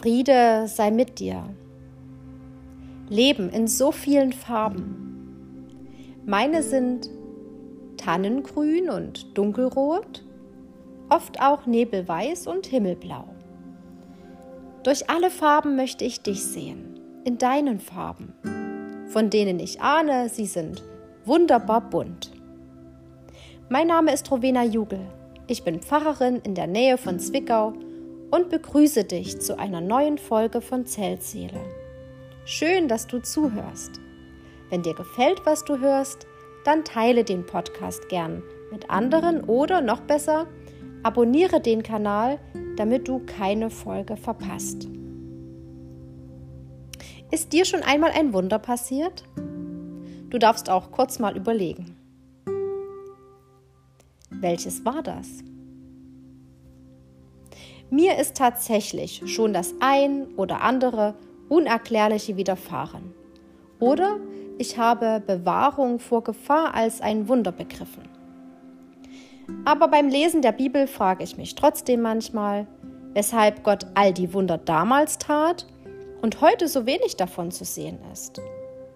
Friede sei mit dir. Leben in so vielen Farben. Meine sind Tannengrün und Dunkelrot, oft auch Nebelweiß und Himmelblau. Durch alle Farben möchte ich dich sehen, in deinen Farben, von denen ich ahne, sie sind wunderbar bunt. Mein Name ist Rowena Jugel. Ich bin Pfarrerin in der Nähe von Zwickau und begrüße dich zu einer neuen Folge von Zellseele. Schön, dass du zuhörst. Wenn dir gefällt, was du hörst, dann teile den Podcast gern mit anderen oder noch besser, abonniere den Kanal, damit du keine Folge verpasst. Ist dir schon einmal ein Wunder passiert? Du darfst auch kurz mal überlegen. Welches war das? Mir ist tatsächlich schon das ein oder andere Unerklärliche widerfahren. Oder ich habe Bewahrung vor Gefahr als ein Wunder begriffen. Aber beim Lesen der Bibel frage ich mich trotzdem manchmal, weshalb Gott all die Wunder damals tat und heute so wenig davon zu sehen ist.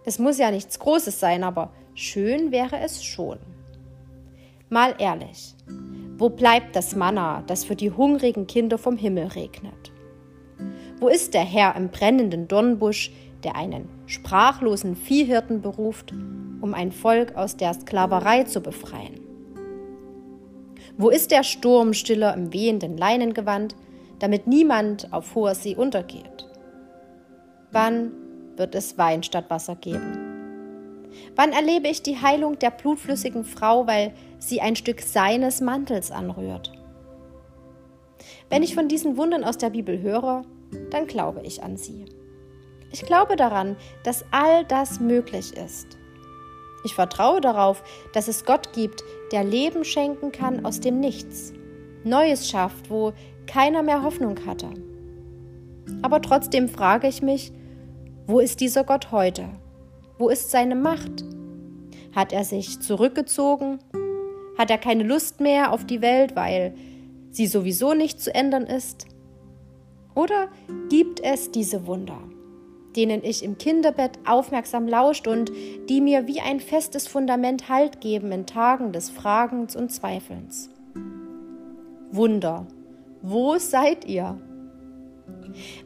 Es muss ja nichts Großes sein, aber schön wäre es schon. Mal ehrlich, wo bleibt das Manna, das für die hungrigen Kinder vom Himmel regnet? Wo ist der Herr im brennenden Dornbusch, der einen sprachlosen Viehhirten beruft, um ein Volk aus der Sklaverei zu befreien? Wo ist der Sturmstiller im wehenden Leinengewand, damit niemand auf hoher See untergeht? Wann wird es Wein statt Wasser geben? Wann erlebe ich die Heilung der blutflüssigen Frau, weil sie ein Stück seines Mantels anrührt? Wenn ich von diesen Wundern aus der Bibel höre, dann glaube ich an sie. Ich glaube daran, dass all das möglich ist. Ich vertraue darauf, dass es Gott gibt, der Leben schenken kann aus dem Nichts, Neues schafft, wo keiner mehr Hoffnung hatte. Aber trotzdem frage ich mich, wo ist dieser Gott heute? Wo ist seine Macht? Hat er sich zurückgezogen? Hat er keine Lust mehr auf die Welt, weil sie sowieso nicht zu ändern ist? Oder gibt es diese Wunder, denen ich im Kinderbett aufmerksam lauscht und die mir wie ein festes Fundament Halt geben in Tagen des Fragens und Zweifelns? Wunder, wo seid ihr?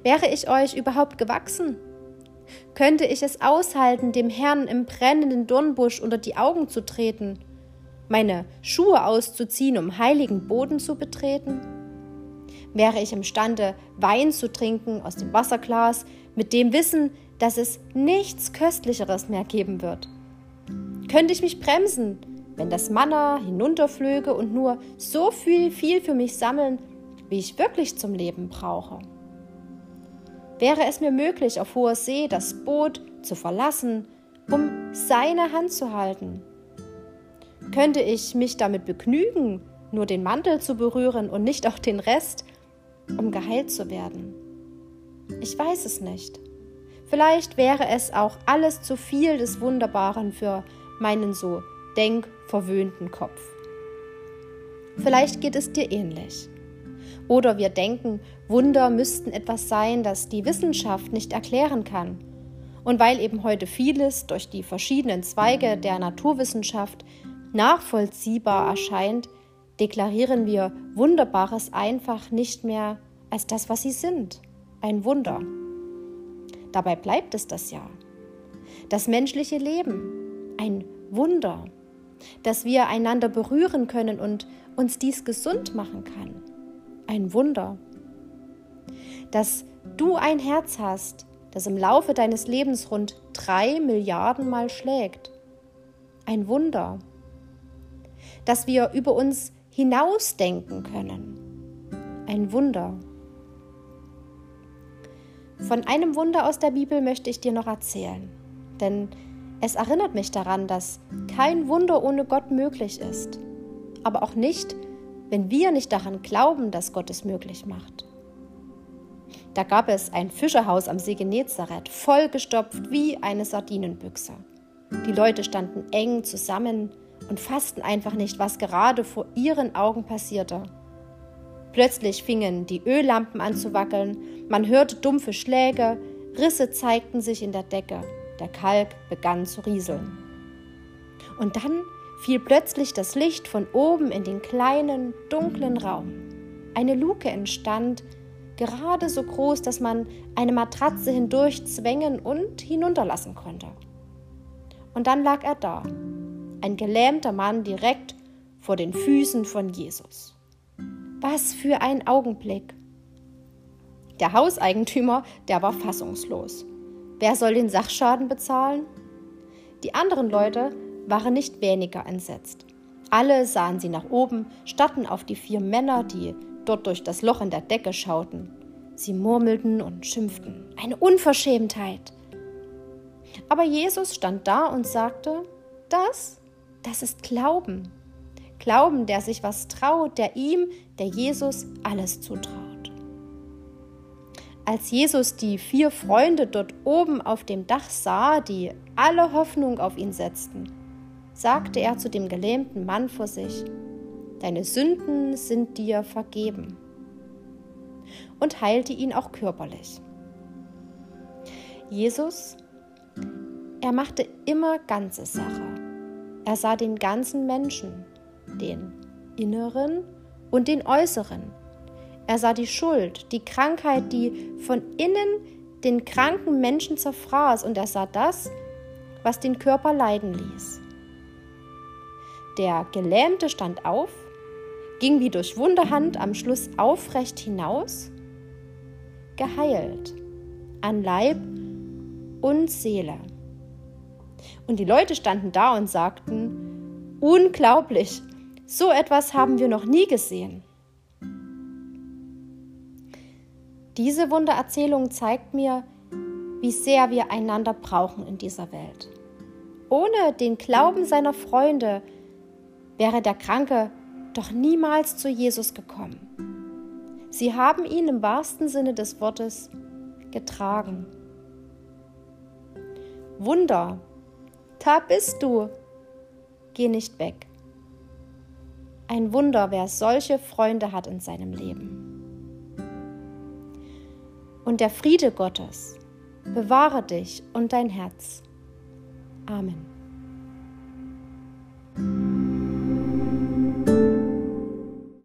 Wäre ich euch überhaupt gewachsen? Könnte ich es aushalten, dem Herrn im brennenden Dornbusch unter die Augen zu treten, meine Schuhe auszuziehen, um heiligen Boden zu betreten? Wäre ich imstande, Wein zu trinken aus dem Wasserglas, mit dem Wissen, dass es nichts Köstlicheres mehr geben wird? Könnte ich mich bremsen, wenn das Manna hinunterflöge und nur so viel, viel für mich sammeln, wie ich wirklich zum Leben brauche? Wäre es mir möglich, auf hoher See das Boot zu verlassen, um seine Hand zu halten? Könnte ich mich damit begnügen, nur den Mantel zu berühren und nicht auch den Rest, um geheilt zu werden? Ich weiß es nicht. Vielleicht wäre es auch alles zu viel des Wunderbaren für meinen so denkverwöhnten Kopf. Vielleicht geht es dir ähnlich. Oder wir denken, Wunder müssten etwas sein, das die Wissenschaft nicht erklären kann. Und weil eben heute vieles durch die verschiedenen Zweige der Naturwissenschaft nachvollziehbar erscheint, deklarieren wir Wunderbares einfach nicht mehr als das, was sie sind, ein Wunder. Dabei bleibt es das ja. Das menschliche Leben, ein Wunder, dass wir einander berühren können und uns dies gesund machen kann ein Wunder. Dass du ein Herz hast, das im Laufe deines Lebens rund drei Milliarden Mal schlägt. Ein Wunder. Dass wir über uns hinausdenken können. Ein Wunder. Von einem Wunder aus der Bibel möchte ich dir noch erzählen, denn es erinnert mich daran, dass kein Wunder ohne Gott möglich ist, aber auch nicht wenn wir nicht daran glauben, dass Gott es möglich macht. Da gab es ein Fischerhaus am See Genezareth, vollgestopft wie eine Sardinenbüchse. Die Leute standen eng zusammen und fassten einfach nicht, was gerade vor ihren Augen passierte. Plötzlich fingen die Öllampen an zu wackeln, man hörte dumpfe Schläge, Risse zeigten sich in der Decke, der Kalk begann zu rieseln. Und dann fiel plötzlich das Licht von oben in den kleinen, dunklen Raum. Eine Luke entstand, gerade so groß, dass man eine Matratze hindurch zwängen und hinunterlassen konnte. Und dann lag er da, ein gelähmter Mann direkt vor den Füßen von Jesus. Was für ein Augenblick! Der Hauseigentümer, der war fassungslos. Wer soll den Sachschaden bezahlen? Die anderen Leute waren nicht weniger entsetzt. Alle sahen sie nach oben, starrten auf die vier Männer, die dort durch das Loch in der Decke schauten. Sie murmelten und schimpften. Eine Unverschämtheit. Aber Jesus stand da und sagte, das, das ist Glauben. Glauben, der sich was traut, der ihm, der Jesus, alles zutraut. Als Jesus die vier Freunde dort oben auf dem Dach sah, die alle Hoffnung auf ihn setzten, sagte er zu dem gelähmten Mann vor sich, Deine Sünden sind dir vergeben und heilte ihn auch körperlich. Jesus, er machte immer ganze Sache. Er sah den ganzen Menschen, den inneren und den äußeren. Er sah die Schuld, die Krankheit, die von innen den kranken Menschen zerfraß und er sah das, was den Körper leiden ließ. Der Gelähmte stand auf, ging wie durch Wunderhand am Schluss aufrecht hinaus, geheilt an Leib und Seele. Und die Leute standen da und sagten, unglaublich, so etwas haben wir noch nie gesehen. Diese Wundererzählung zeigt mir, wie sehr wir einander brauchen in dieser Welt. Ohne den Glauben seiner Freunde wäre der Kranke doch niemals zu Jesus gekommen. Sie haben ihn im wahrsten Sinne des Wortes getragen. Wunder, da bist du. Geh nicht weg. Ein Wunder, wer solche Freunde hat in seinem Leben. Und der Friede Gottes bewahre dich und dein Herz. Amen.